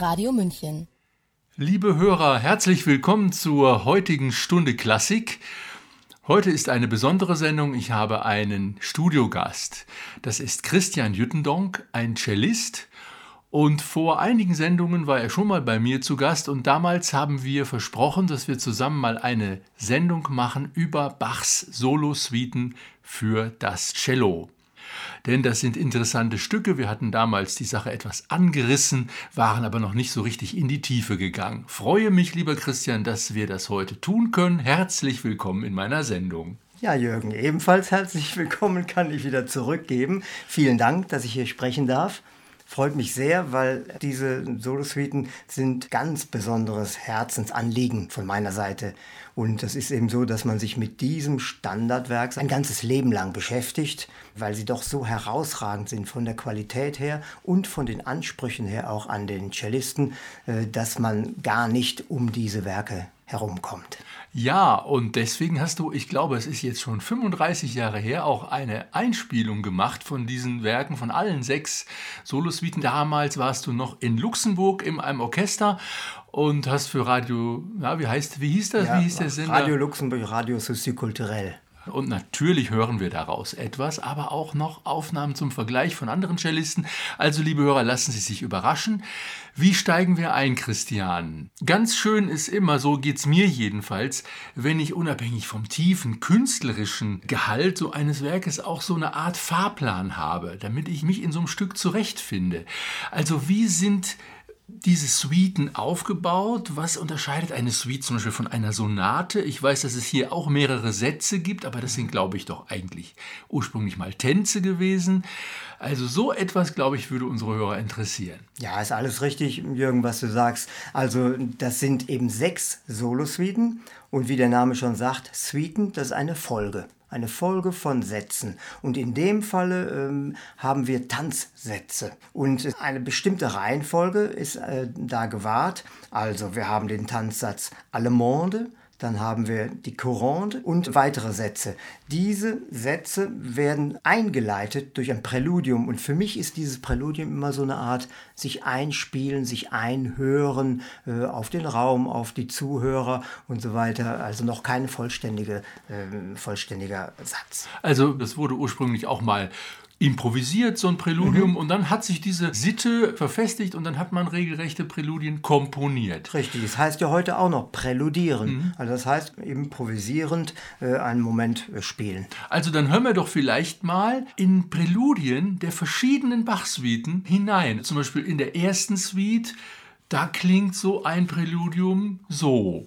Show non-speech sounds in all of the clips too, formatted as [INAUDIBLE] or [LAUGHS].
Radio München. Liebe Hörer, herzlich willkommen zur heutigen Stunde Klassik. Heute ist eine besondere Sendung. Ich habe einen Studiogast. Das ist Christian Jüttendonk, ein Cellist. Und vor einigen Sendungen war er schon mal bei mir zu Gast und damals haben wir versprochen, dass wir zusammen mal eine Sendung machen über Bachs Solosuiten für das Cello denn das sind interessante Stücke. Wir hatten damals die Sache etwas angerissen, waren aber noch nicht so richtig in die Tiefe gegangen. Freue mich, lieber Christian, dass wir das heute tun können. Herzlich willkommen in meiner Sendung. Ja, Jürgen, ebenfalls herzlich willkommen kann ich wieder zurückgeben. Vielen Dank, dass ich hier sprechen darf. Freut mich sehr, weil diese Solosuiten sind ganz besonderes Herzensanliegen von meiner Seite. Und es ist eben so, dass man sich mit diesem Standardwerk ein ganzes Leben lang beschäftigt, weil sie doch so herausragend sind von der Qualität her und von den Ansprüchen her auch an den Cellisten, äh, dass man gar nicht um diese Werke herumkommt. Ja, und deswegen hast du, ich glaube, es ist jetzt schon 35 Jahre her, auch eine Einspielung gemacht von diesen Werken, von allen sechs Solosuiten. Damals warst du noch in Luxemburg in einem Orchester und hast für Radio, ja, wie heißt, wie hieß das? Ja, wie hieß der Sender? Radio Luxemburg, Radio Sociokulturell. Und natürlich hören wir daraus etwas, aber auch noch Aufnahmen zum Vergleich von anderen Cellisten. Also, liebe Hörer, lassen Sie sich überraschen. Wie steigen wir ein, Christian? Ganz schön ist immer, so geht's mir jedenfalls, wenn ich unabhängig vom tiefen künstlerischen Gehalt so eines Werkes auch so eine Art Fahrplan habe, damit ich mich in so einem Stück zurechtfinde. Also, wie sind diese Suiten aufgebaut? Was unterscheidet eine Suite zum Beispiel von einer Sonate? Ich weiß, dass es hier auch mehrere Sätze gibt, aber das sind, glaube ich, doch eigentlich ursprünglich mal Tänze gewesen. Also so etwas, glaube ich, würde unsere Hörer interessieren. Ja, ist alles richtig, Jürgen, was du sagst. Also das sind eben sechs Solosuiten und wie der Name schon sagt, Suiten, das ist eine Folge eine Folge von Sätzen. Und in dem Falle ähm, haben wir Tanzsätze. Und eine bestimmte Reihenfolge ist äh, da gewahrt. Also wir haben den Tanzsatz Allemande, dann haben wir die Courante und weitere Sätze. Diese Sätze werden eingeleitet durch ein Präludium und für mich ist dieses Präludium immer so eine Art sich einspielen, sich einhören äh, auf den Raum, auf die Zuhörer und so weiter. Also noch kein vollständige, äh, vollständiger Satz. Also das wurde ursprünglich auch mal improvisiert, so ein Präludium, mhm. und dann hat sich diese Sitte verfestigt und dann hat man regelrechte Präludien komponiert. Richtig, das heißt ja heute auch noch präludieren. Mhm. Also das heißt improvisierend äh, einen Moment äh, spielen. Also dann hören wir doch vielleicht mal in Präludien der verschiedenen Bach-Suiten hinein. Zum Beispiel in der ersten Suite, da klingt so ein Präludium so.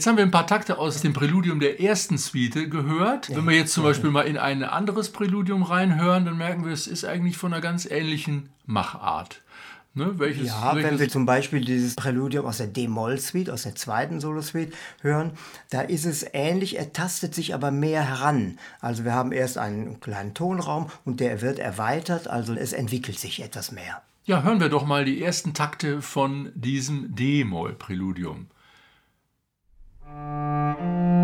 Jetzt haben wir ein paar Takte aus dem Präludium der ersten Suite gehört. Wenn wir jetzt zum Beispiel mal in ein anderes Präludium reinhören, dann merken wir, es ist eigentlich von einer ganz ähnlichen Machart. Ne, welches, ja, welches wenn wir zum Beispiel dieses Präludium aus der D-Moll-Suite, aus der zweiten Solo-Suite hören, da ist es ähnlich, er tastet sich aber mehr heran. Also wir haben erst einen kleinen Tonraum und der wird erweitert, also es entwickelt sich etwas mehr. Ja, hören wir doch mal die ersten Takte von diesem D-Moll-Präludium. Ja,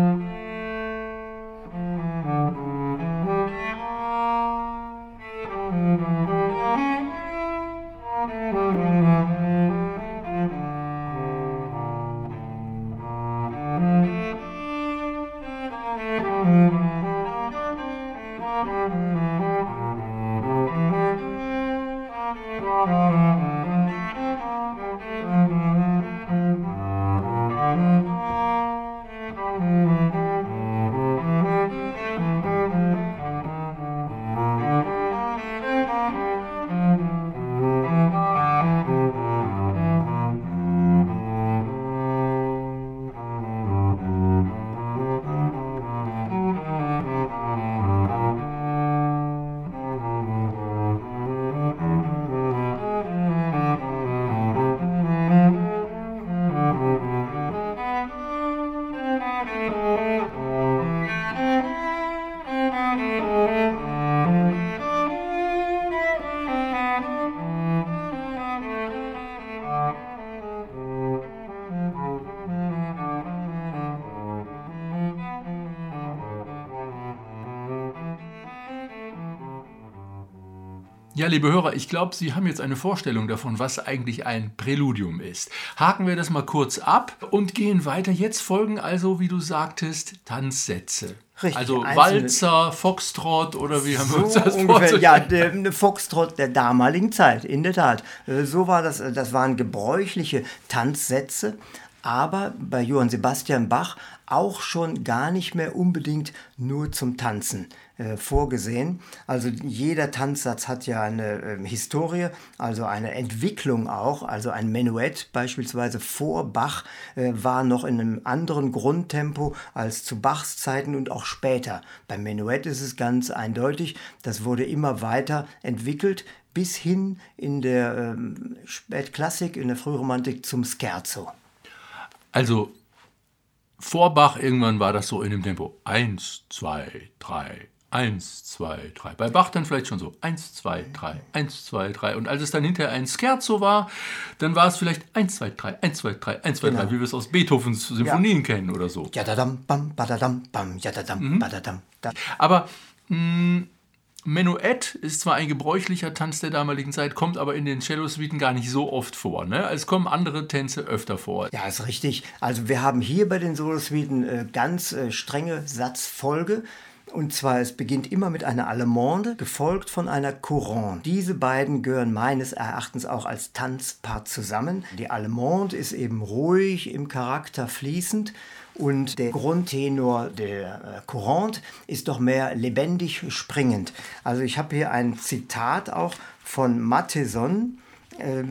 liebe Hörer, ich glaube, Sie haben jetzt eine Vorstellung davon, was eigentlich ein Präludium ist. Haken wir das mal kurz ab und gehen weiter. Jetzt folgen also, wie du sagtest, Tanzsätze. Richtig, also Walzer, Foxtrot oder wie haben so wir uns das ungefähr, Ja, der Foxtrot der damaligen Zeit, in der Tat. Äh, so war das, äh, das waren gebräuchliche Tanzsätze, aber bei Johann Sebastian Bach auch schon gar nicht mehr unbedingt nur zum Tanzen äh, vorgesehen. Also jeder Tanzsatz hat ja eine äh, Historie, also eine Entwicklung auch. Also ein Menuett beispielsweise vor Bach äh, war noch in einem anderen Grundtempo als zu Bachs Zeiten und auch später. Beim Menuett ist es ganz eindeutig, das wurde immer weiter entwickelt bis hin in der ähm, Spätklassik, in der Frühromantik zum Scherzo. Also vor Bach irgendwann war das so in dem Tempo. Eins, zwei, drei, eins, zwei, drei. Bei Bach dann vielleicht schon so eins, zwei, drei, eins, zwei, drei. Und als es dann hinterher ein Scherzo war, dann war es vielleicht eins, zwei, drei, eins, zwei, drei, eins, zwei, genau. drei, wie wir es aus Beethovens Symphonien ja. kennen oder so. Jadadam, bam, badadam, bam, jadadam, mhm. badadam. Aber mh, mm, Menuett ist zwar ein gebräuchlicher Tanz der damaligen Zeit, kommt aber in den Cello-Suiten gar nicht so oft vor. Ne? Es kommen andere Tänze öfter vor. Ja, ist richtig. Also wir haben hier bei den Solo-Suiten äh, ganz äh, strenge Satzfolge. Und zwar, es beginnt immer mit einer Allemande, gefolgt von einer Courante. Diese beiden gehören meines Erachtens auch als Tanzpart zusammen. Die Allemande ist eben ruhig im Charakter fließend und der Grundtenor der äh, Courante ist doch mehr lebendig springend. Also ich habe hier ein Zitat auch von Matheson, äh,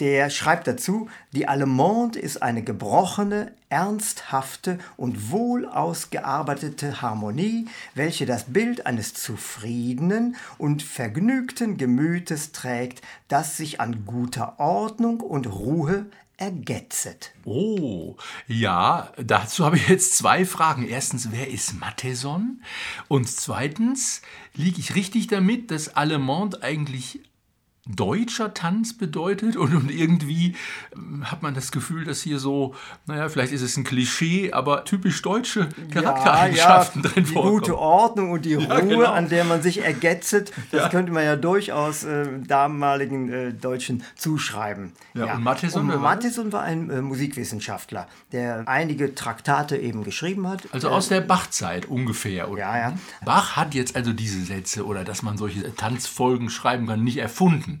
der schreibt dazu, die Allemande ist eine gebrochene, ernsthafte und wohl ausgearbeitete Harmonie, welche das Bild eines zufriedenen und vergnügten Gemütes trägt, das sich an guter Ordnung und Ruhe ergetzet. Oh, ja, dazu habe ich jetzt zwei Fragen. Erstens, wer ist Matheson? Und zweitens, liege ich richtig damit, dass Allemande eigentlich deutscher Tanz bedeutet und, und irgendwie ähm, hat man das Gefühl, dass hier so, naja, vielleicht ist es ein Klischee, aber typisch deutsche Charaktereigenschaften ja, ja, drin die vorkommen. Die gute Ordnung und die Ruhe, ja, genau. an der man sich ergetzet, das könnte man ja durchaus äh, damaligen äh, Deutschen zuschreiben. Ja, Und Matheson, und Matheson war ein äh, Musikwissenschaftler, der einige Traktate eben geschrieben hat. Also aus der Bachzeit ungefähr. Oder? Ja, ja. Bach hat jetzt also diese Sätze oder dass man solche Tanzfolgen schreiben kann, nicht erfunden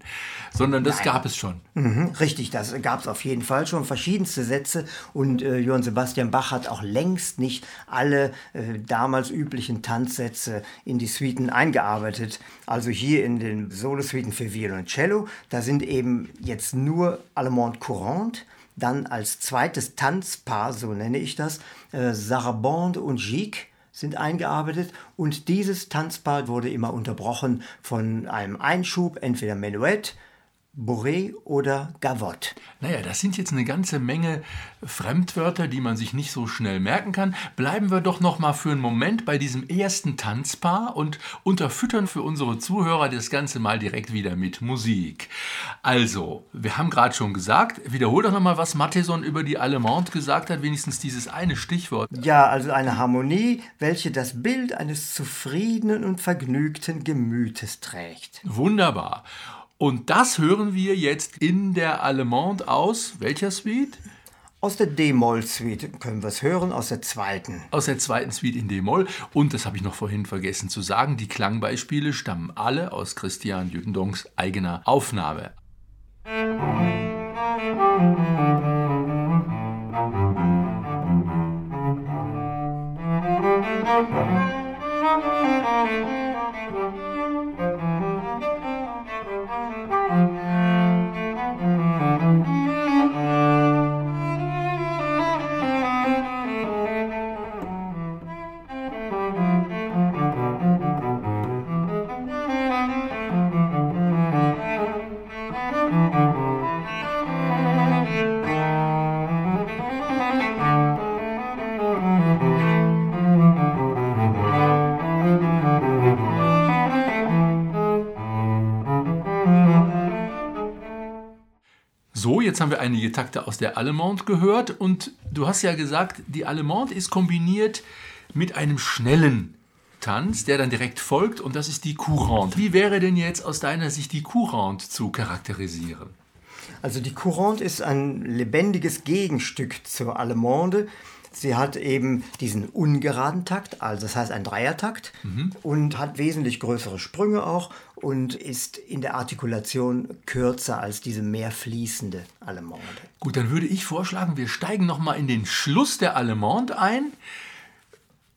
sondern das Nein. gab es schon. Mhm, richtig, das gab es auf jeden Fall schon, verschiedenste Sätze und äh, Johann Sebastian Bach hat auch längst nicht alle äh, damals üblichen Tanzsätze in die Suiten eingearbeitet. Also hier in den Solo-Suiten für Violon und Cello, da sind eben jetzt nur Allemande Courante, Dann als zweites Tanzpaar, so nenne ich das, äh, Sarabande und Gigue sind eingearbeitet und dieses Tanzpaar wurde immer unterbrochen von einem Einschub, entweder Menuett, Bourré oder Gavotte. Naja, das sind jetzt eine ganze Menge Fremdwörter, die man sich nicht so schnell merken kann. Bleiben wir doch noch mal für einen Moment bei diesem ersten Tanzpaar und unterfüttern für unsere Zuhörer das Ganze mal direkt wieder mit Musik. Also, wir haben gerade schon gesagt, wiederhol doch noch mal, was Matheson über die Allemande gesagt hat, wenigstens dieses eine Stichwort. Ja, also eine Harmonie, welche das Bild eines zufriedenen und vergnügten Gemütes trägt. Wunderbar. Und das hören wir jetzt in der Allemande aus welcher Suite? Aus der D-Moll-Suite können wir es hören, aus der zweiten. Aus der zweiten Suite in D-Moll. Und das habe ich noch vorhin vergessen zu sagen, die Klangbeispiele stammen alle aus Christian Jütendongs eigener Aufnahme. So, einige Takte aus der Allemande gehört und du hast ja gesagt, die Allemande ist kombiniert mit einem schnellen Tanz, der dann direkt folgt und das ist die Courante. Wie wäre denn jetzt aus deiner Sicht die Courante zu charakterisieren? Also die Courante ist ein lebendiges Gegenstück zur Allemande. Sie hat eben diesen ungeraden Takt, also das heißt ein Dreiertakt mhm. und hat wesentlich größere Sprünge auch und ist in der Artikulation kürzer als diese mehr fließende Allemande. Gut, dann würde ich vorschlagen, wir steigen noch mal in den Schluss der Allemande ein.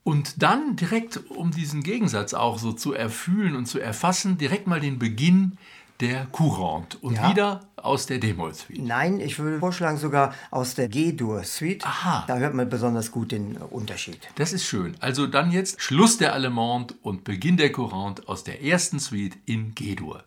Und dann direkt, um diesen Gegensatz auch so zu erfühlen und zu erfassen, direkt mal den Beginn der Courante und ja. wieder aus der D-Moll-Suite. Nein, ich würde vorschlagen sogar aus der G-Dur-Suite. Aha. Da hört man besonders gut den Unterschied. Das ist schön. Also dann jetzt Schluss der Allemande und Beginn der Courante aus der ersten Suite in G-Dur.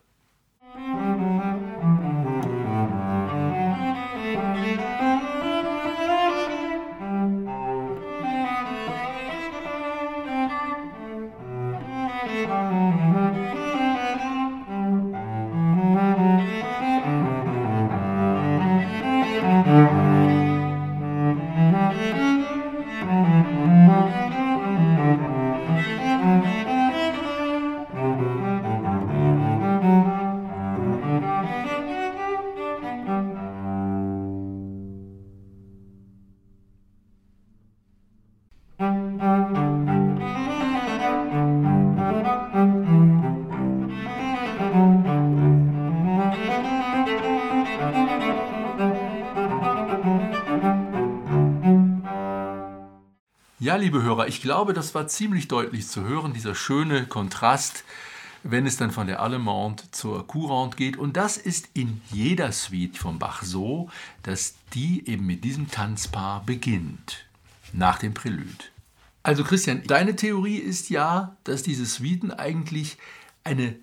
Liebe Hörer, ich glaube, das war ziemlich deutlich zu hören, dieser schöne Kontrast, wenn es dann von der Allemande zur Courante geht. Und das ist in jeder Suite von Bach so, dass die eben mit diesem Tanzpaar beginnt, nach dem Prälude. Also Christian, deine Theorie ist ja, dass diese Suiten eigentlich eine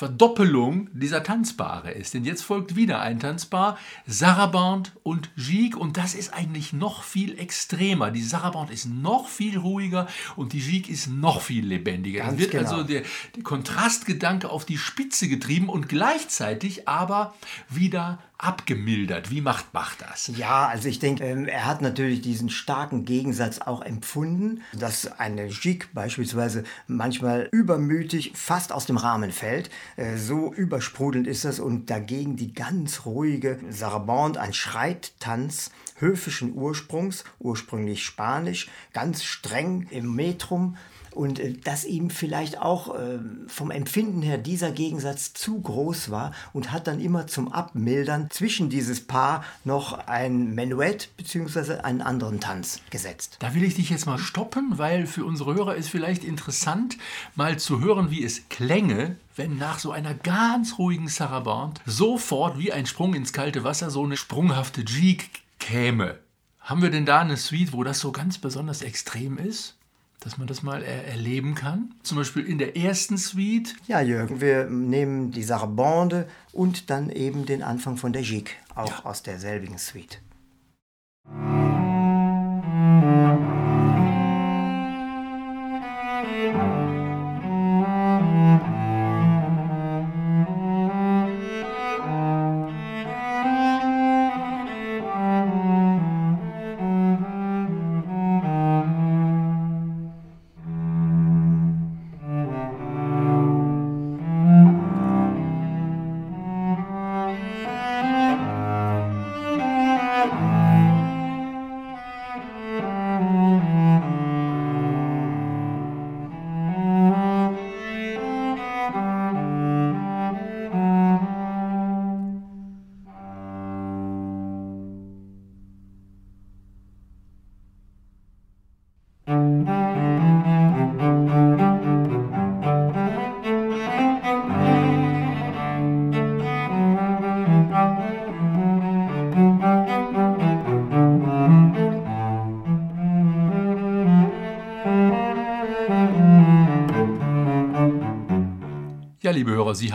Verdoppelung dieser Tanzpaare ist. Denn jetzt folgt wieder ein Tanzpaar, Sarabande und Gigue. Und das ist eigentlich noch viel extremer. Die Sarabande ist noch viel ruhiger und die Gigue ist noch viel lebendiger. Ganz es wird genau. also der, der Kontrastgedanke auf die Spitze getrieben und gleichzeitig aber wieder abgemildert. Wie macht Bach das? Ja, also ich denke, ähm, er hat natürlich diesen starken Gegensatz auch empfunden, dass eine Gigue beispielsweise manchmal übermütig fast aus dem Rahmen fällt. Äh, so übersprudelnd ist das und dagegen die ganz ruhige Sarabande, ein Schreittanz höfischen Ursprungs, ursprünglich spanisch, ganz streng im Metrum und äh, dass ihm vielleicht auch äh, vom Empfinden her dieser Gegensatz zu groß war und hat dann immer zum Abmildern zwischen dieses Paar noch ein Menuett bzw. einen anderen Tanz gesetzt. Da will ich dich jetzt mal stoppen, weil für unsere Hörer ist vielleicht interessant, mal zu hören, wie es klänge, wenn nach so einer ganz ruhigen Sarabande sofort wie ein Sprung ins kalte Wasser so eine sprunghafte Gigue käme. Haben wir denn da eine Suite, wo das so ganz besonders extrem ist? Dass man das mal er erleben kann? Zum Beispiel in der ersten Suite? Ja, Jürgen, wir nehmen die Sarabande und dann eben den Anfang von der Gigue, auch ja. aus derselbigen Suite.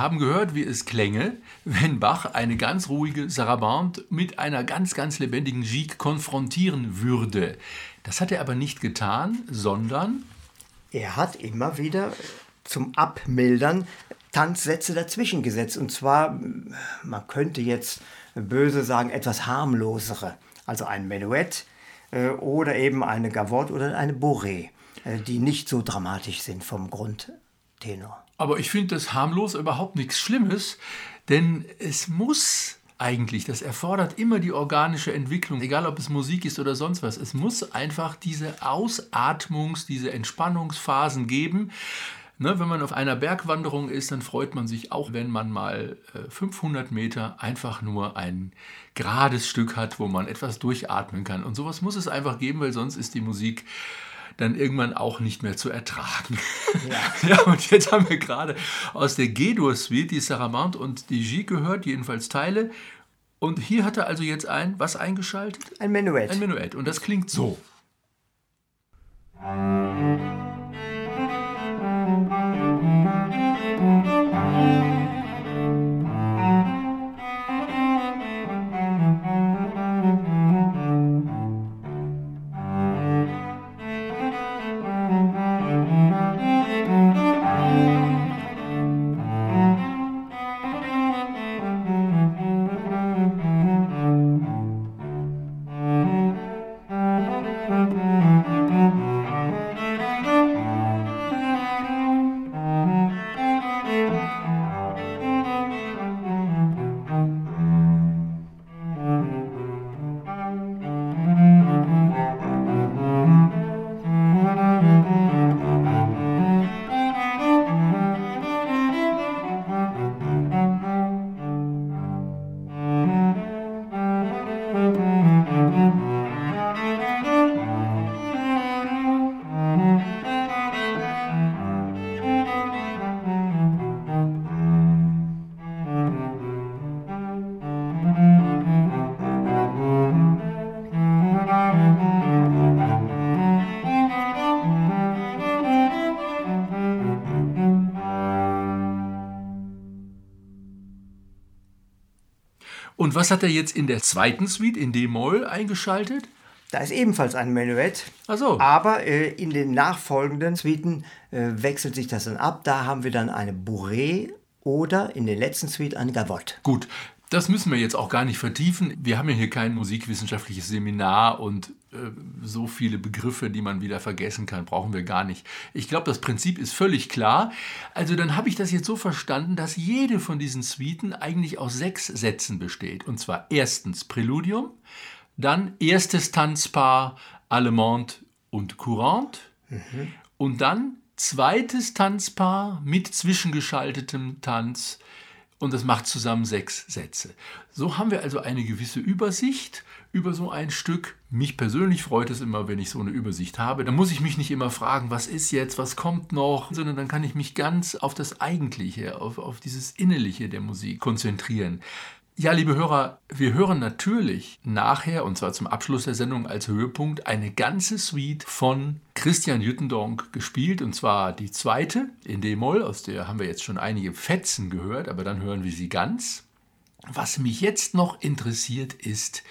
Haben gehört, wie es klänge, wenn Bach eine ganz ruhige Sarabande mit einer ganz, ganz lebendigen Gigue konfrontieren würde. Das hat er aber nicht getan, sondern... Er hat immer wieder zum Abmildern Tanzsätze dazwischen gesetzt. Und zwar, man könnte jetzt böse sagen, etwas harmlosere. Also ein Menuett äh, oder eben eine Gavotte oder eine Bourrée, äh, die nicht so dramatisch sind vom Grundtenor. Aber ich finde das harmlos überhaupt nichts Schlimmes, denn es muss eigentlich, das erfordert immer die organische Entwicklung, egal ob es Musik ist oder sonst was. Es muss einfach diese Ausatmungs-, diese Entspannungsphasen geben. Ne, wenn man auf einer Bergwanderung ist, dann freut man sich auch, wenn man mal äh, 500 Meter einfach nur ein gerades Stück hat, wo man etwas durchatmen kann. Und sowas muss es einfach geben, weil sonst ist die Musik dann irgendwann auch nicht mehr zu ertragen. Ja, [LAUGHS] ja und jetzt haben wir gerade aus der G-Dur-Suite die Saramande und die G gehört, jedenfalls Teile. Und hier hat er also jetzt ein, was eingeschaltet? Ein Menuett. Ein Menuett. Und das klingt so. Was hat er jetzt in der zweiten Suite in D-Moll eingeschaltet? Da ist ebenfalls ein Menuett. Ach so. Aber äh, in den nachfolgenden Suiten äh, wechselt sich das dann ab. Da haben wir dann eine Bourrée oder in der letzten Suite eine Gavotte. Gut, das müssen wir jetzt auch gar nicht vertiefen. Wir haben ja hier kein musikwissenschaftliches Seminar und so viele Begriffe, die man wieder vergessen kann, brauchen wir gar nicht. Ich glaube, das Prinzip ist völlig klar. Also dann habe ich das jetzt so verstanden, dass jede von diesen Suiten eigentlich aus sechs Sätzen besteht. Und zwar erstens Präludium, dann erstes Tanzpaar Allemande und Courante mhm. und dann zweites Tanzpaar mit zwischengeschaltetem Tanz und das macht zusammen sechs Sätze. So haben wir also eine gewisse Übersicht über so ein Stück. Mich persönlich freut es immer, wenn ich so eine Übersicht habe. Da muss ich mich nicht immer fragen, was ist jetzt, was kommt noch, sondern dann kann ich mich ganz auf das Eigentliche, auf, auf dieses Innerliche der Musik konzentrieren. Ja, liebe Hörer, wir hören natürlich nachher, und zwar zum Abschluss der Sendung als Höhepunkt, eine ganze Suite von Christian Jüttendonk gespielt, und zwar die zweite in D-Moll, aus der haben wir jetzt schon einige Fetzen gehört, aber dann hören wir sie ganz. Was mich jetzt noch interessiert, ist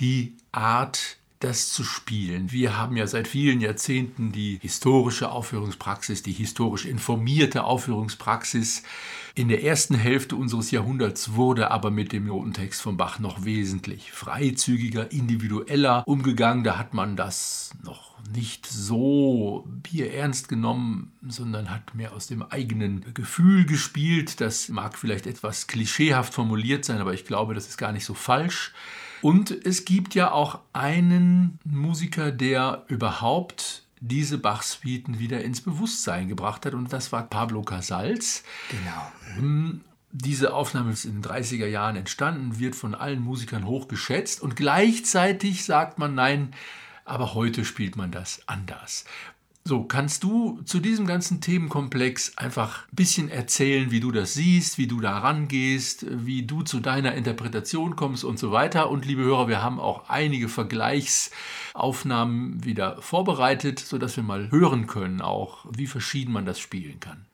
die Art das zu spielen. Wir haben ja seit vielen Jahrzehnten die historische Aufführungspraxis, die historisch informierte Aufführungspraxis. In der ersten Hälfte unseres Jahrhunderts wurde aber mit dem Notentext von Bach noch wesentlich freizügiger, individueller umgegangen. Da hat man das noch nicht so bierernst genommen, sondern hat mehr aus dem eigenen Gefühl gespielt. Das mag vielleicht etwas klischeehaft formuliert sein, aber ich glaube, das ist gar nicht so falsch. Und es gibt ja auch einen Musiker, der überhaupt diese Bach-Suiten wieder ins Bewusstsein gebracht hat, und das war Pablo Casals. Genau. Hm, diese Aufnahme ist in den 30er Jahren entstanden, wird von allen Musikern hoch geschätzt und gleichzeitig sagt man, nein, aber heute spielt man das anders. So, kannst du zu diesem ganzen Themenkomplex einfach ein bisschen erzählen, wie du das siehst, wie du da rangehst, wie du zu deiner Interpretation kommst und so weiter? Und liebe Hörer, wir haben auch einige Vergleichsaufnahmen wieder vorbereitet, sodass wir mal hören können, auch wie verschieden man das spielen kann.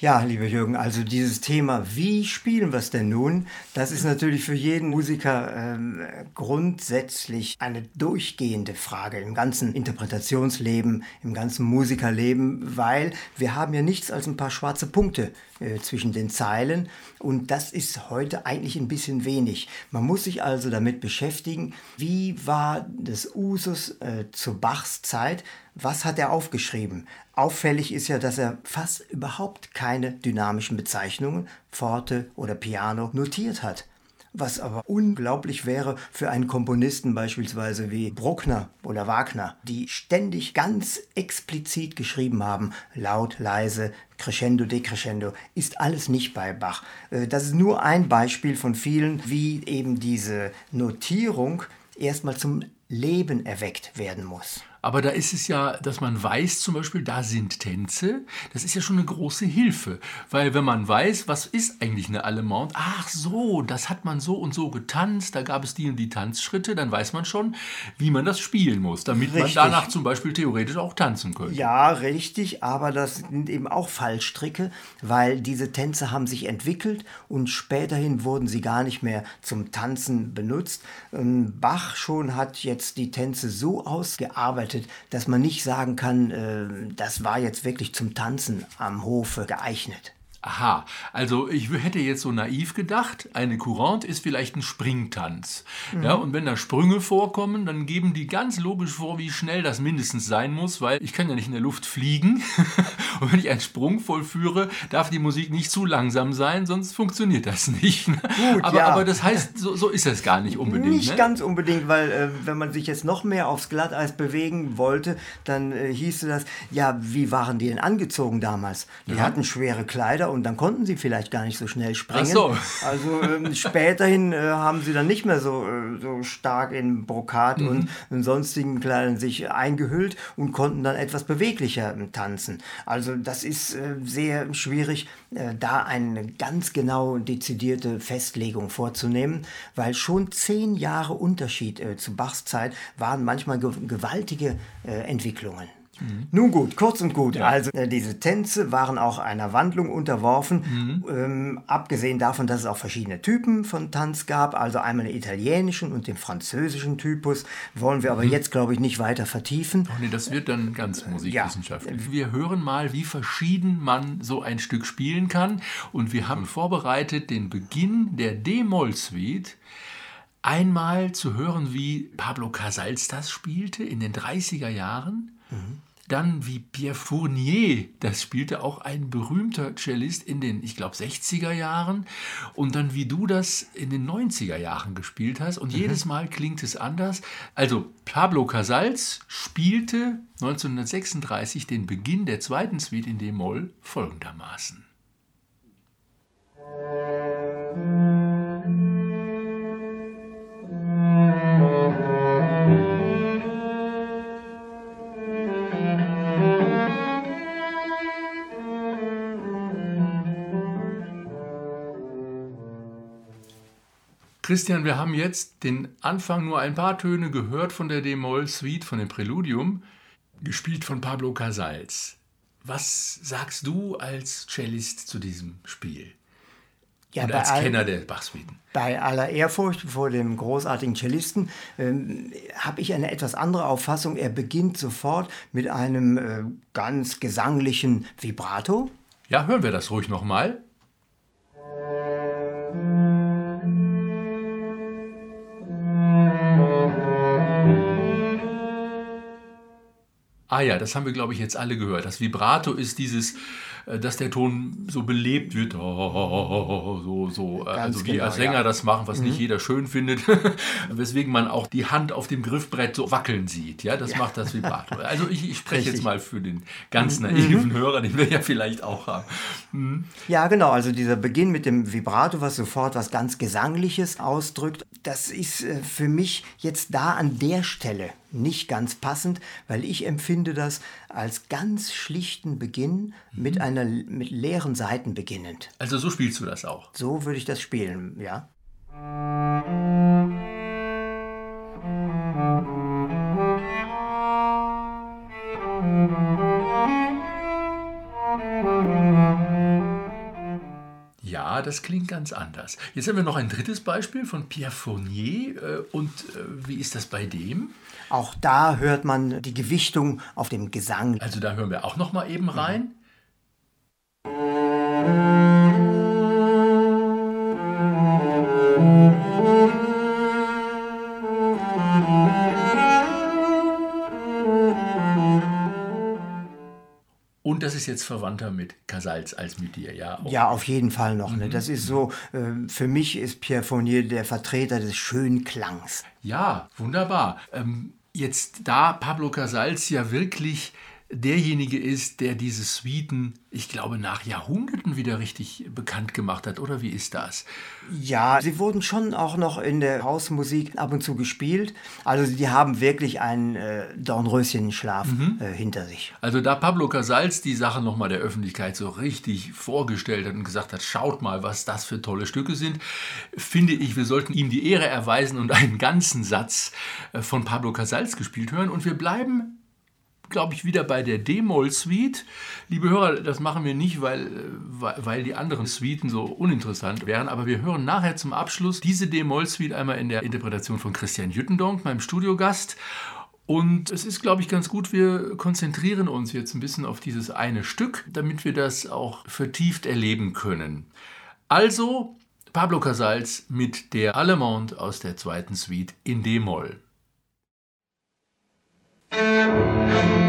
Ja, lieber Jürgen, also dieses Thema, wie spielen wir es denn nun, das ist natürlich für jeden Musiker ähm, grundsätzlich eine durchgehende Frage im ganzen Interpretationsleben, im ganzen Musikerleben, weil wir haben ja nichts als ein paar schwarze Punkte äh, zwischen den Zeilen und das ist heute eigentlich ein bisschen wenig. Man muss sich also damit beschäftigen, wie war das Usus äh, zu Bachs Zeit, was hat er aufgeschrieben? Auffällig ist ja, dass er fast überhaupt keine dynamischen Bezeichnungen, Forte oder Piano, notiert hat. Was aber unglaublich wäre für einen Komponisten beispielsweise wie Bruckner oder Wagner, die ständig ganz explizit geschrieben haben, laut, leise, crescendo, decrescendo, ist alles nicht bei Bach. Äh, das ist nur ein Beispiel von vielen, wie eben diese Notierung erstmal zum Leben erweckt werden muss. Aber da ist es ja, dass man weiß zum Beispiel, da sind Tänze. Das ist ja schon eine große Hilfe. Weil wenn man weiß, was ist eigentlich eine Allemande, ach so, das hat man so und so getanzt, da gab es die und die Tanzschritte, dann weiß man schon, wie man das spielen muss, damit richtig. man danach zum Beispiel theoretisch auch tanzen könnte. Ja, richtig, aber das sind eben auch Fallstricke, weil diese Tänze haben sich entwickelt und späterhin wurden sie gar nicht mehr zum Tanzen benutzt. Ähm, Bach schon hat jetzt die Tänze so ausgearbeitet, gestaltet, dass man nicht sagen kann, äh, das war jetzt wirklich zum Tanzen am Hofe geeignet. Aha, also ich hätte jetzt so naiv gedacht, eine Courante ist vielleicht ein Springtanz. Mhm. Ja, und wenn da Sprünge vorkommen, dann geben die ganz logisch vor, wie schnell das mindestens sein muss, weil ich kann ja nicht in der Luft fliegen. [LAUGHS] und wenn ich einen Sprung vollführe, darf die Musik nicht zu langsam sein, sonst funktioniert das nicht. Gut, aber, ja. aber das heißt, so, so ist es gar nicht unbedingt. Nicht ne? ganz unbedingt, weil äh, wenn man sich jetzt noch mehr aufs Glatteis bewegen wollte, dann äh, hieße das, ja, wie waren die denn angezogen damals? Die ja. hatten schwere Kleider und dann konnten sie vielleicht gar nicht so schnell springen. Ach so. Also ähm, [LAUGHS] späterhin äh, haben sie dann nicht mehr so, äh, so stark in Brokat mhm. und in sonstigen Kleidern sich eingehüllt und konnten dann etwas beweglicher äh, tanzen. Also das ist äh, sehr schwierig, äh, da eine ganz genau dezidierte Festlegung vorzunehmen, weil schon zehn Jahre Unterschied äh, zu Bachs Zeit waren manchmal ge gewaltige Entwicklungen. Mhm. Nun gut, kurz und gut. Ja. Also äh, diese Tänze waren auch einer Wandlung unterworfen. Mhm. Ähm, abgesehen davon, dass es auch verschiedene Typen von Tanz gab, also einmal den italienischen und den französischen Typus, wollen wir aber mhm. jetzt, glaube ich, nicht weiter vertiefen. Oh nee, das wird dann ganz musikwissenschaftlich. Ja. Wir hören mal, wie verschieden man so ein Stück spielen kann. Und wir haben vorbereitet den Beginn der D-Moll-Suite einmal zu hören, wie Pablo Casals das spielte in den 30er Jahren. Mhm. Dann wie Pierre Fournier, das spielte auch ein berühmter Cellist in den, ich glaube, 60er Jahren. Und dann wie du das in den 90er Jahren gespielt hast. Und mhm. jedes Mal klingt es anders. Also Pablo Casals spielte 1936 den Beginn der zweiten Suite in D-Moll folgendermaßen. Christian, wir haben jetzt den Anfang nur ein paar Töne gehört von der D-Moll-Suite, von dem Präludium, gespielt von Pablo Casals. Was sagst du als Cellist zu diesem Spiel? Ja, Und bei als all- Kenner der Bach-Suiten? Bei aller Ehrfurcht vor dem großartigen Cellisten ähm, habe ich eine etwas andere Auffassung. Er beginnt sofort mit einem äh, ganz gesanglichen Vibrato. Ja, hören wir das ruhig nochmal. Ah ja, das haben wir, glaube ich, jetzt alle gehört. Das Vibrato ist dieses, dass der Ton so belebt wird. So, so, äh, also wie genau, als Sänger ja. das machen, was nicht jeder schön findet. [LAUGHS] Weswegen man auch die Hand auf dem Griffbrett so wackeln sieht. Ja, das macht das Vibrato. Also ich, ich spreche jetzt mal für den ganz naiven Hörer, den wir ja vielleicht auch haben. Ja, genau. Also dieser Beginn mit dem Vibrato, was sofort was ganz Gesangliches ausdrückt, das ist äh, für mich jetzt da an der Stelle nicht ganz passend, weil ich empfinde das als ganz schlichten Beginn mit einer mit leeren Seiten beginnend. Also so spielst du das auch. So würde ich das spielen, ja. Ja, das klingt ganz anders. Jetzt haben wir noch ein drittes Beispiel von Pierre Fournier. Äh, Und äh, wie ist das bei dem? Auch da hört man die Gewichtung auf dem Gesang. Also da hören wir auch noch mal eben rein. Und das ist jetzt verwandter mit Casals als mit dir, ja? auch. Ja, auf jeden Fall noch. Ne? Das ist so, äh, für mich ist Pierre Fournier der Vertreter des schönen Klangs. Ja, wunderbar. Ähm, jetzt da Pablo Casals ja wirklich derjenige ist, der diese Suiten, ich glaube, nach Jahrhunderten wieder richtig bekannt gemacht hat, oder wie ist das? Ja, sie wurden schon auch noch in der Hausmusik ab und zu gespielt. Also die haben wirklich einen äh, Dornröschenschlaf äh, hinter sich. Also da Pablo Casals die Sache nochmal der Öffentlichkeit so richtig vorgestellt hat und gesagt hat, schaut mal, was das für tolle Stücke sind, finde ich, wir sollten ihm die Ehre erweisen und einen ganzen Satz äh, von Pablo Casals gespielt hören. Und wir bleiben glaube ich, wieder bei der D-Moll-Suite. Liebe Hörer, das machen wir nicht, weil, äh, weil weil die anderen Suiten so uninteressant wären, aber wir hören nachher zum Abschluss diese D-Moll-Suite einmal in der Interpretation von Christian Jüttendonk, meinem Studiogast. Und es ist, glaube ich, ganz gut, wir konzentrieren uns jetzt ein bisschen auf dieses eine Stück, damit wir das auch vertieft erleben können. Also Pablo Casals mit der Allemande aus der zweiten Suite in D-Moll. Música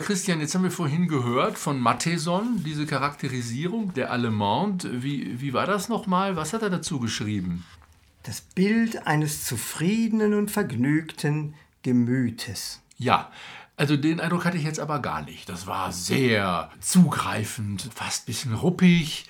lieber Christian, jetzt haben wir vorhin gehört von Matheson, diese Charakterisierung der Allemande. Wie, wie war das nochmal? Was hat er dazu geschrieben? Das Bild eines zufriedenen und vergnügten Gemütes. Ja, also den Eindruck hatte ich jetzt aber gar nicht. Das war sehr zugreifend, fast ein bisschen ruppig.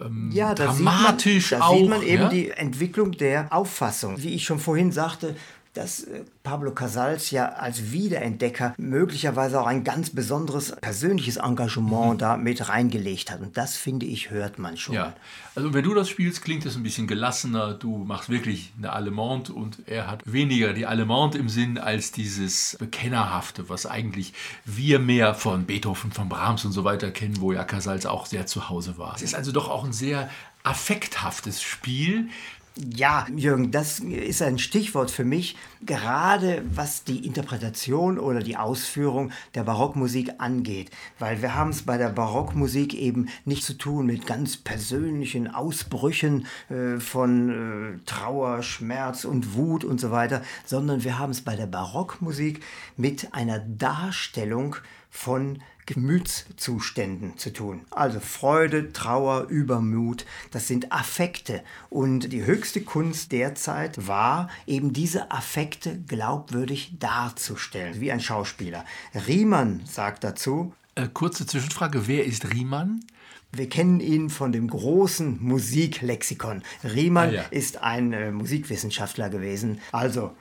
Ähm, ja, da dramatisch sieht man, da auch. sieht man eben ja? die Entwicklung der Auffassung. Wie ich schon vorhin sagte, dass äh, Pablo Casals ja als Wiederentdecker möglicherweise auch ein ganz besonderes persönliches Engagement Mhm. da mit reingelegt hat. Und das, finde ich, hört man schon. Ja, also wenn du das spielst, klingt es ein bisschen gelassener. Du machst wirklich eine Allemande und er hat weniger die Allemande im Sinn als dieses Bekennerhafte, was eigentlich wir mehr von Beethoven, von Brahms und so weiter kennen, wo ja Casals auch sehr zu Hause war. Es ist also doch auch ein sehr affekthaftes Spiel. Ja, Jürgen, das ist ein Stichwort für mich, gerade was die Interpretation oder die Ausführung der Barockmusik angeht. Weil wir haben es bei der Barockmusik eben nicht zu tun mit ganz persönlichen Ausbrüchen äh, von äh, Trauer, Schmerz und Wut und so weiter, sondern wir haben es bei der Barockmusik mit einer Darstellung von Gemütszuständen zu tun. Also Freude, Trauer, Übermut, das sind Affekte. Und die höchste Kunst derzeit war, eben diese Affekte glaubwürdig darzustellen, wie ein Schauspieler. Riemann sagt dazu, Äh, kurze Zwischenfrage, wer ist Riemann? wir kennen ihn von dem großen Musiklexikon. Riemann Ah, ja. ist ein äh, Musikwissenschaftler gewesen. Also,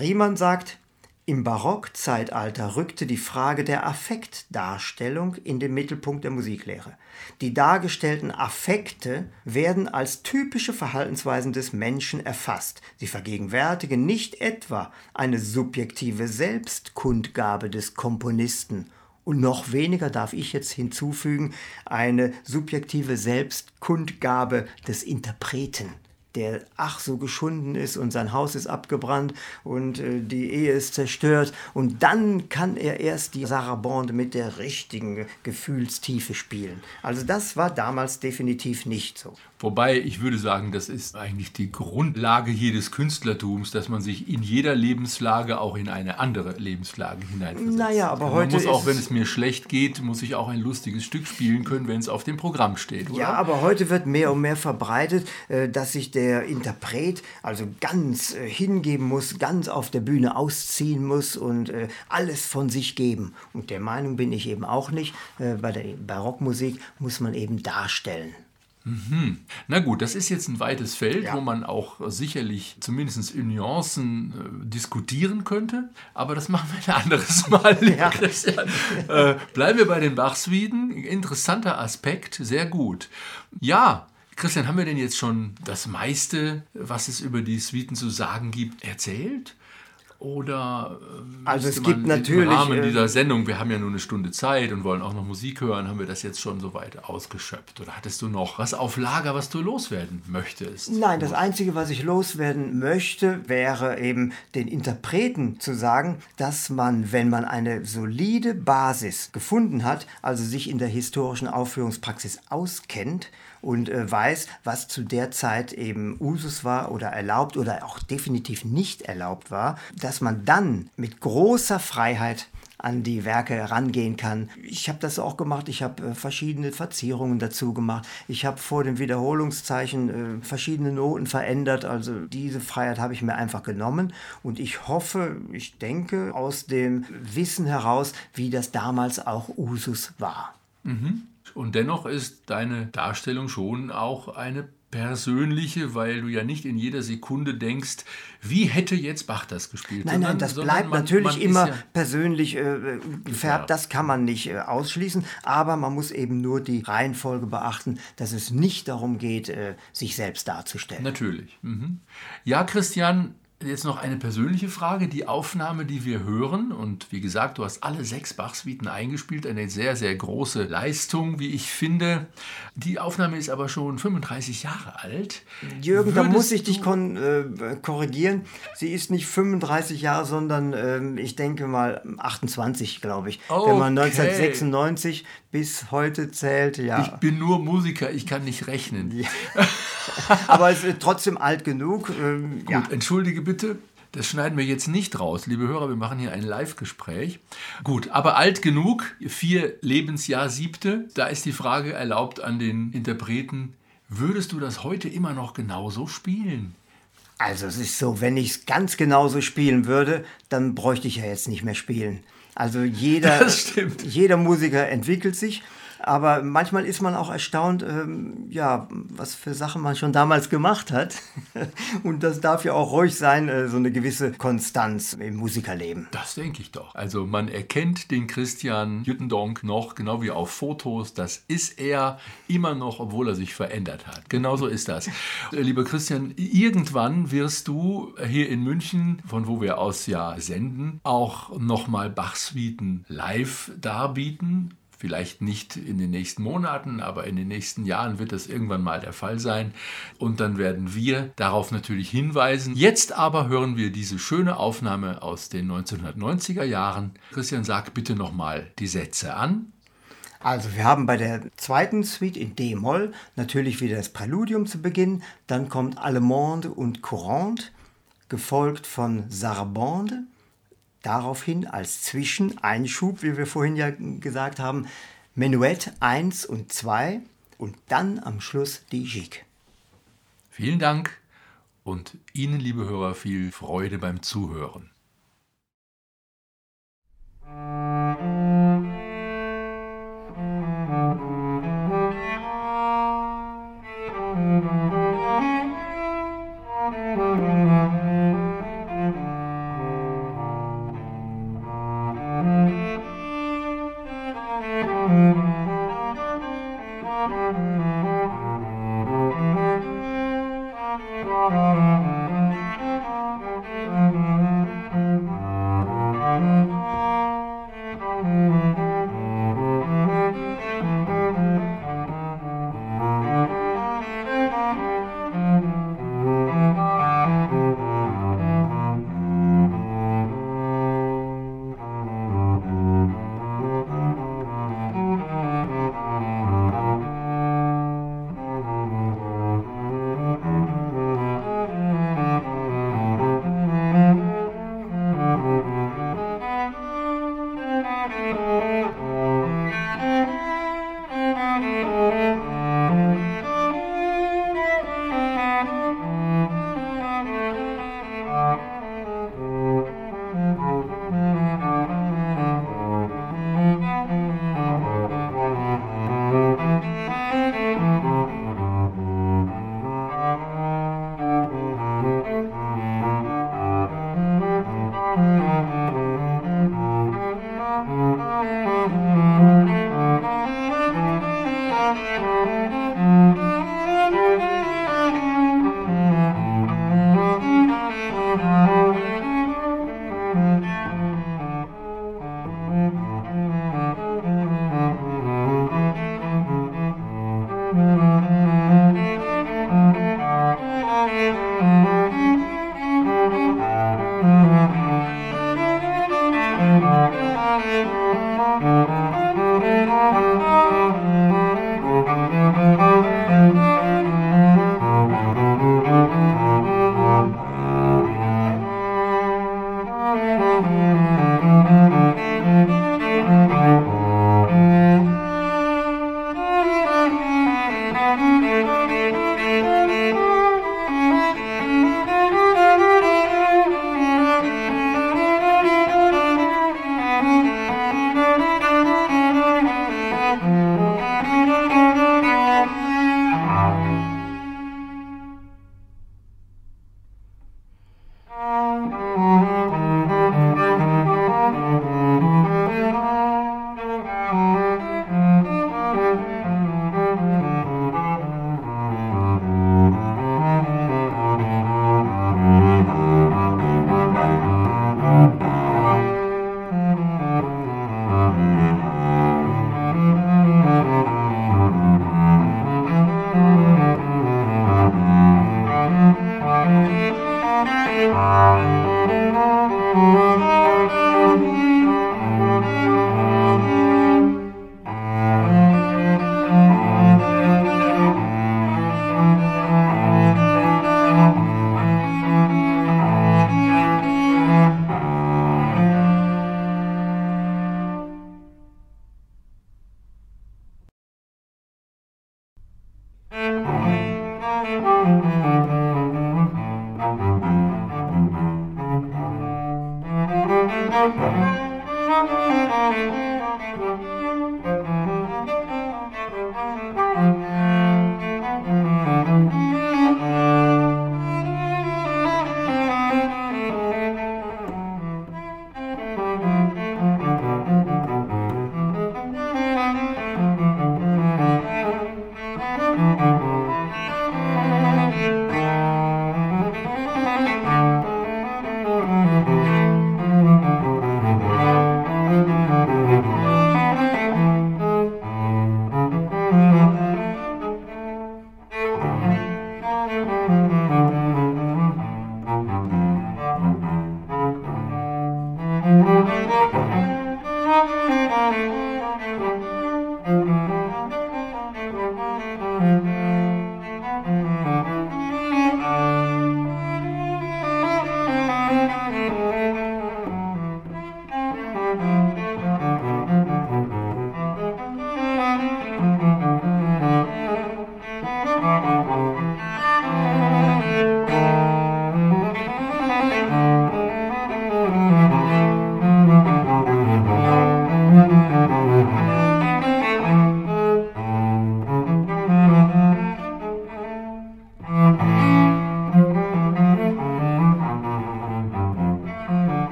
Riemann sagt, im Barockzeitalter rückte die Frage der Affektdarstellung in den Mittelpunkt der Musiklehre. Die dargestellten Affekte werden als typische Verhaltensweisen des Menschen erfasst. Sie vergegenwärtigen nicht etwa eine subjektive Selbstkundgabe des Komponisten und noch weniger darf ich jetzt hinzufügen, eine subjektive Selbstkundgabe des Interpreten, der ach so geschunden ist und sein Haus ist abgebrannt und äh, die Ehe ist zerstört. Und dann kann er erst die Sarabande mit der richtigen Gefühlstiefe spielen. Also das war damals definitiv nicht so. Wobei ich würde sagen, das ist eigentlich die Grundlage jedes Künstlertums, dass man sich in jeder Lebenslage auch in eine andere Lebenslage hineinversetzt. Naja, aber man heute muss auch, wenn es- mir schlecht geht, muss ich auch ein lustiges Stück spielen können, wenn es auf dem Programm steht, oder? Ja, aber heute wird mehr und mehr verbreitet, äh, dass sich der Interpret also ganz äh, hingeben muss, ganz auf der Bühne ausziehen muss und äh, alles von sich geben. Und der Meinung bin ich eben auch nicht. Bei der Barockmusik muss man eben darstellen. Na gut, das ist jetzt ein weites Feld, Ja. wo man auch sicherlich zumindest in Nuancen äh, diskutieren könnte. Aber das machen wir ein anderes [LAUGHS] Mal, Ja. Christian. Äh, bleiben wir bei den Bachswieden. Interessanter Aspekt, sehr gut. Ja, Christian, haben wir denn jetzt schon das meiste, was es über die Suiten zu sagen gibt, erzählt? Oder ähm, Also es gibt natürlich, im Rahmen äh, dieser Sendung, wir haben ja nur eine Stunde Zeit und wollen auch noch Musik hören, haben wir das jetzt schon so weit ausgeschöpft? Oder hattest du noch was auf Lager, was du loswerden möchtest? Nein, das Einzige, was ich loswerden möchte, wäre eben den Interpreten zu sagen, dass man, wenn man eine solide Basis gefunden hat, also sich in der historischen Aufführungspraxis auskennt und äh, weiß, was zu der Zeit eben Usus war oder erlaubt oder auch definitiv nicht erlaubt war, dass man dann mit großer Freiheit an die Werke herangehen kann. Ich habe das auch gemacht. Ich habe äh, verschiedene Verzierungen dazu gemacht. Ich habe vor dem Wiederholungszeichen äh, verschiedene Noten verändert. Also diese Freiheit habe ich mir einfach genommen. Und ich hoffe, ich denke aus dem Wissen heraus, wie das damals auch Usus war. Und dennoch ist deine Darstellung schon auch eine persönliche, weil du ja nicht in jeder Sekunde denkst, wie hätte jetzt Bach das gespielt? Nein, nein, Sondern- das sondern bleibt man- natürlich man immer ja- persönlich äh, gefärbt. Ja. Das kann man nicht äh, ausschließen. Aber man muss eben nur die Reihenfolge beachten, dass es nicht darum geht, äh, sich selbst darzustellen. Natürlich. Mhm. Ja, Christian, jetzt noch eine persönliche Frage. Die Aufnahme, die wir hören, und wie gesagt, du hast alle sechs Bach-Suiten eingespielt, eine sehr, sehr große Leistung, wie ich finde. Die Aufnahme ist aber schon 35 Jahre alt. Jürgen, da Würdest muss ich dich äh, korrigieren. Sie ist nicht 35 Jahre, sondern ähm, ich denke mal 28, glaube ich. Wenn man Okay. 1996 bis heute zählt, ja. Ich bin nur Musiker, ich kann nicht rechnen. [LAUGHS] Aber es ist trotzdem alt genug. Ähm, ja. Gut, entschuldige bitte. Das schneiden wir jetzt nicht raus, liebe Hörer, wir machen hier ein Live-Gespräch. Gut, aber alt genug, vier Lebensjahr siebte, da ist die Frage erlaubt an den Interpreten, würdest du das heute immer noch genauso spielen? Also es ist so, wenn ich es ganz genauso spielen würde, dann bräuchte ich ja jetzt nicht mehr spielen. Also jeder, jeder Musiker entwickelt sich aber manchmal ist man auch erstaunt, ähm, ja, was für Sachen man schon damals gemacht hat. [LAUGHS] Und das darf ja auch ruhig sein, äh, so eine gewisse Konstanz im Musikerleben. Das denke ich doch. Also man erkennt den Christian Jüttendonk noch, genau wie auf Fotos. Das ist er immer noch, obwohl er sich verändert hat. Genauso ist das. Äh, lieber Christian, irgendwann wirst du hier in München, von wo wir aus ja senden, auch nochmal Bach-Suiten live darbieten Vielleicht nicht in den nächsten Monaten, aber in den nächsten Jahren wird das irgendwann mal der Fall sein. Und dann werden wir darauf natürlich hinweisen. Jetzt aber hören wir diese schöne Aufnahme aus den 1990er Jahren. Christian, sag bitte nochmal die Sätze an. Also wir haben bei der zweiten Suite in D-Moll natürlich wieder das Präludium zu Beginn, dann kommt Allemande und Courante, gefolgt von Sarabande, Daraufhin als Zwischeneinschub, wie wir vorhin ja gesagt haben, Menuett 1 und 2 und dann am Schluss die Gigue. Vielen Dank und Ihnen, liebe Hörer, viel Freude beim Zuhören.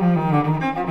Música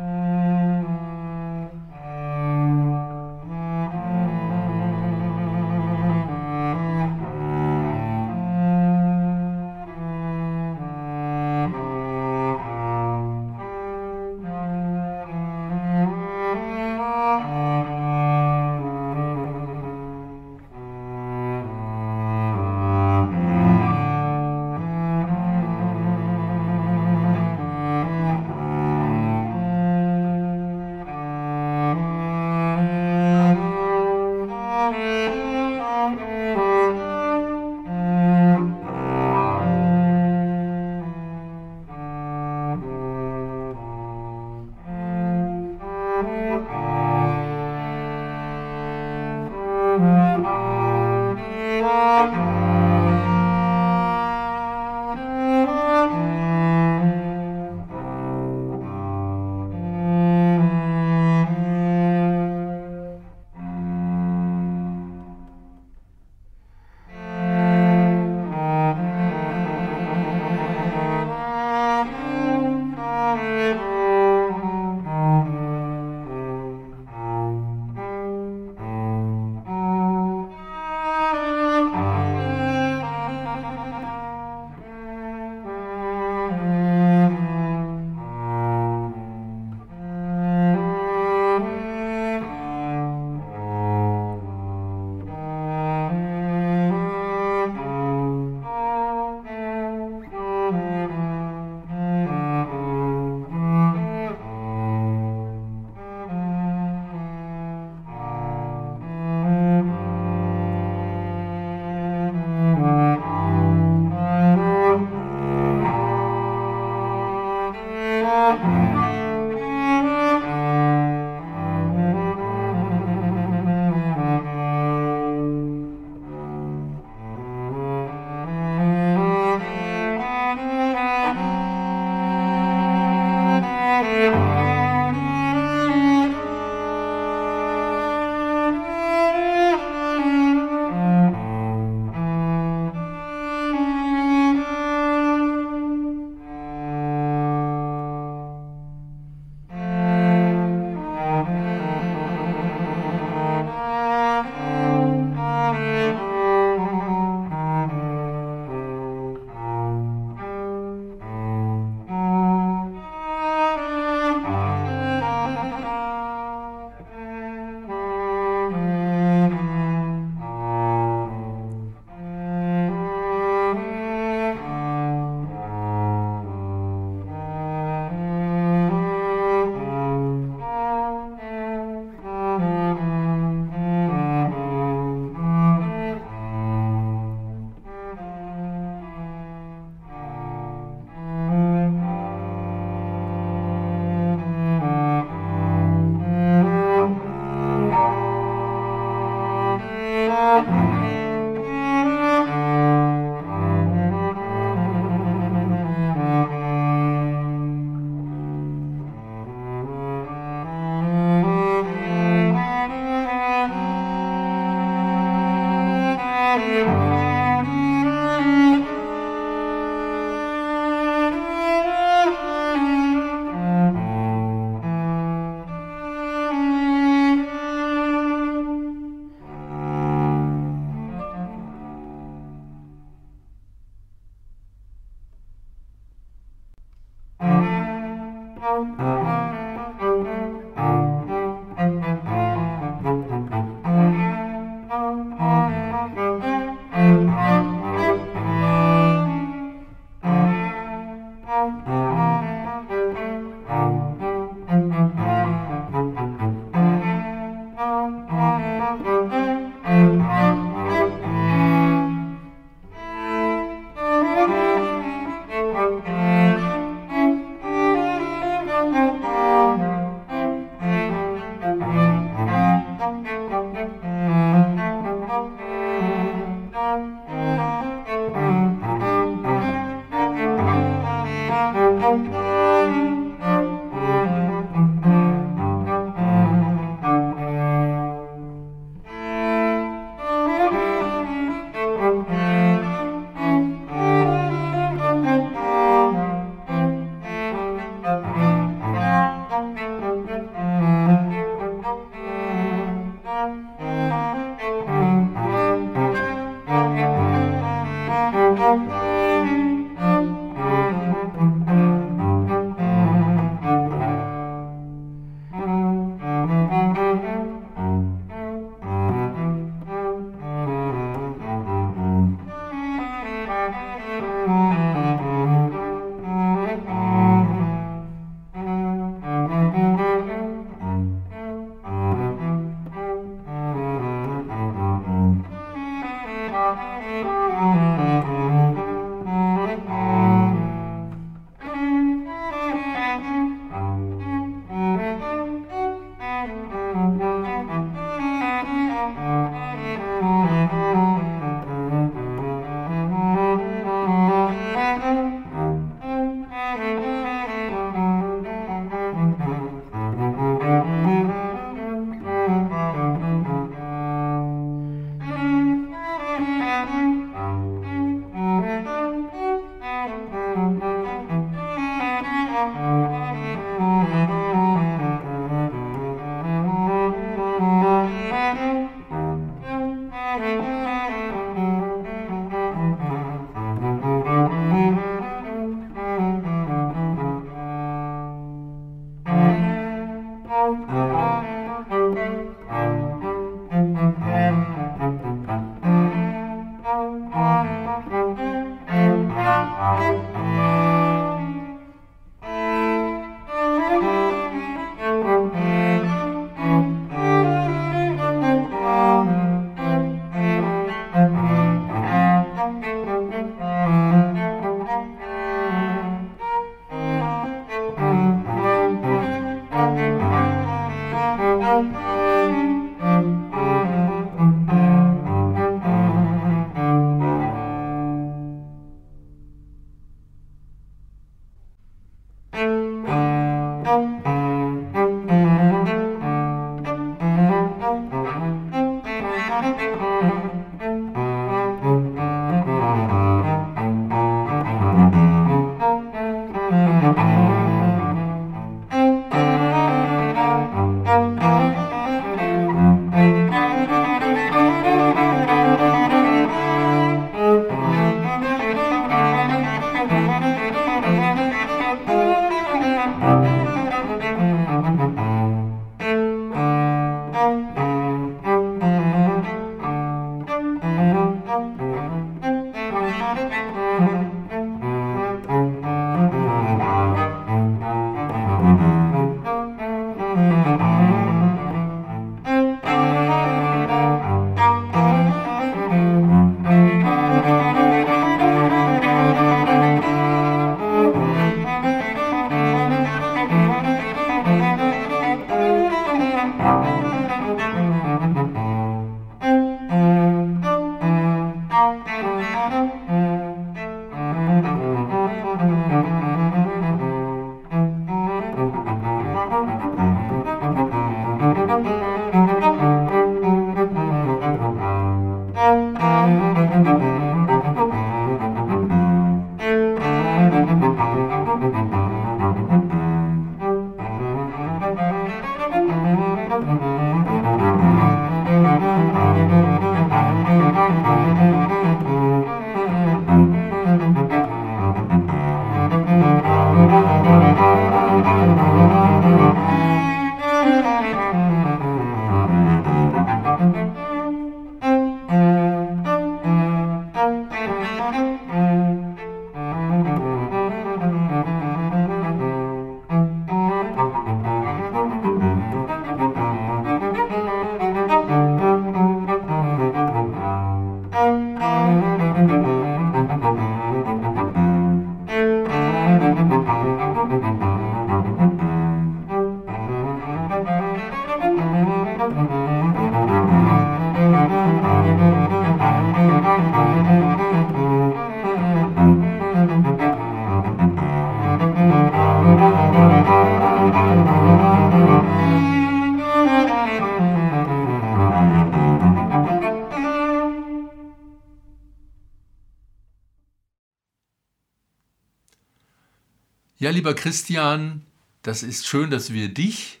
Lieber Christian, das ist schön, dass wir dich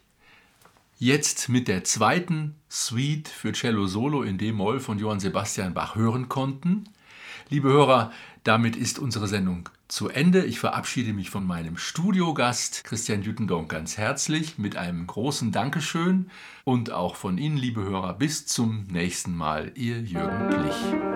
jetzt mit der zweiten Suite für Cello Solo in D-Moll von Johann Sebastian Bach hören konnten. Liebe Hörer, damit ist unsere Sendung zu Ende. Ich verabschiede mich von meinem Studiogast Christian Jütendonk ganz herzlich mit einem großen Dankeschön und auch von Ihnen, liebe Hörer, bis zum nächsten Mal. Ihr Jürgen Plich.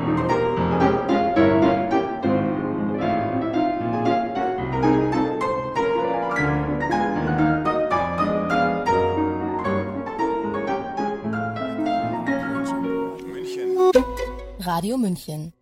Radio München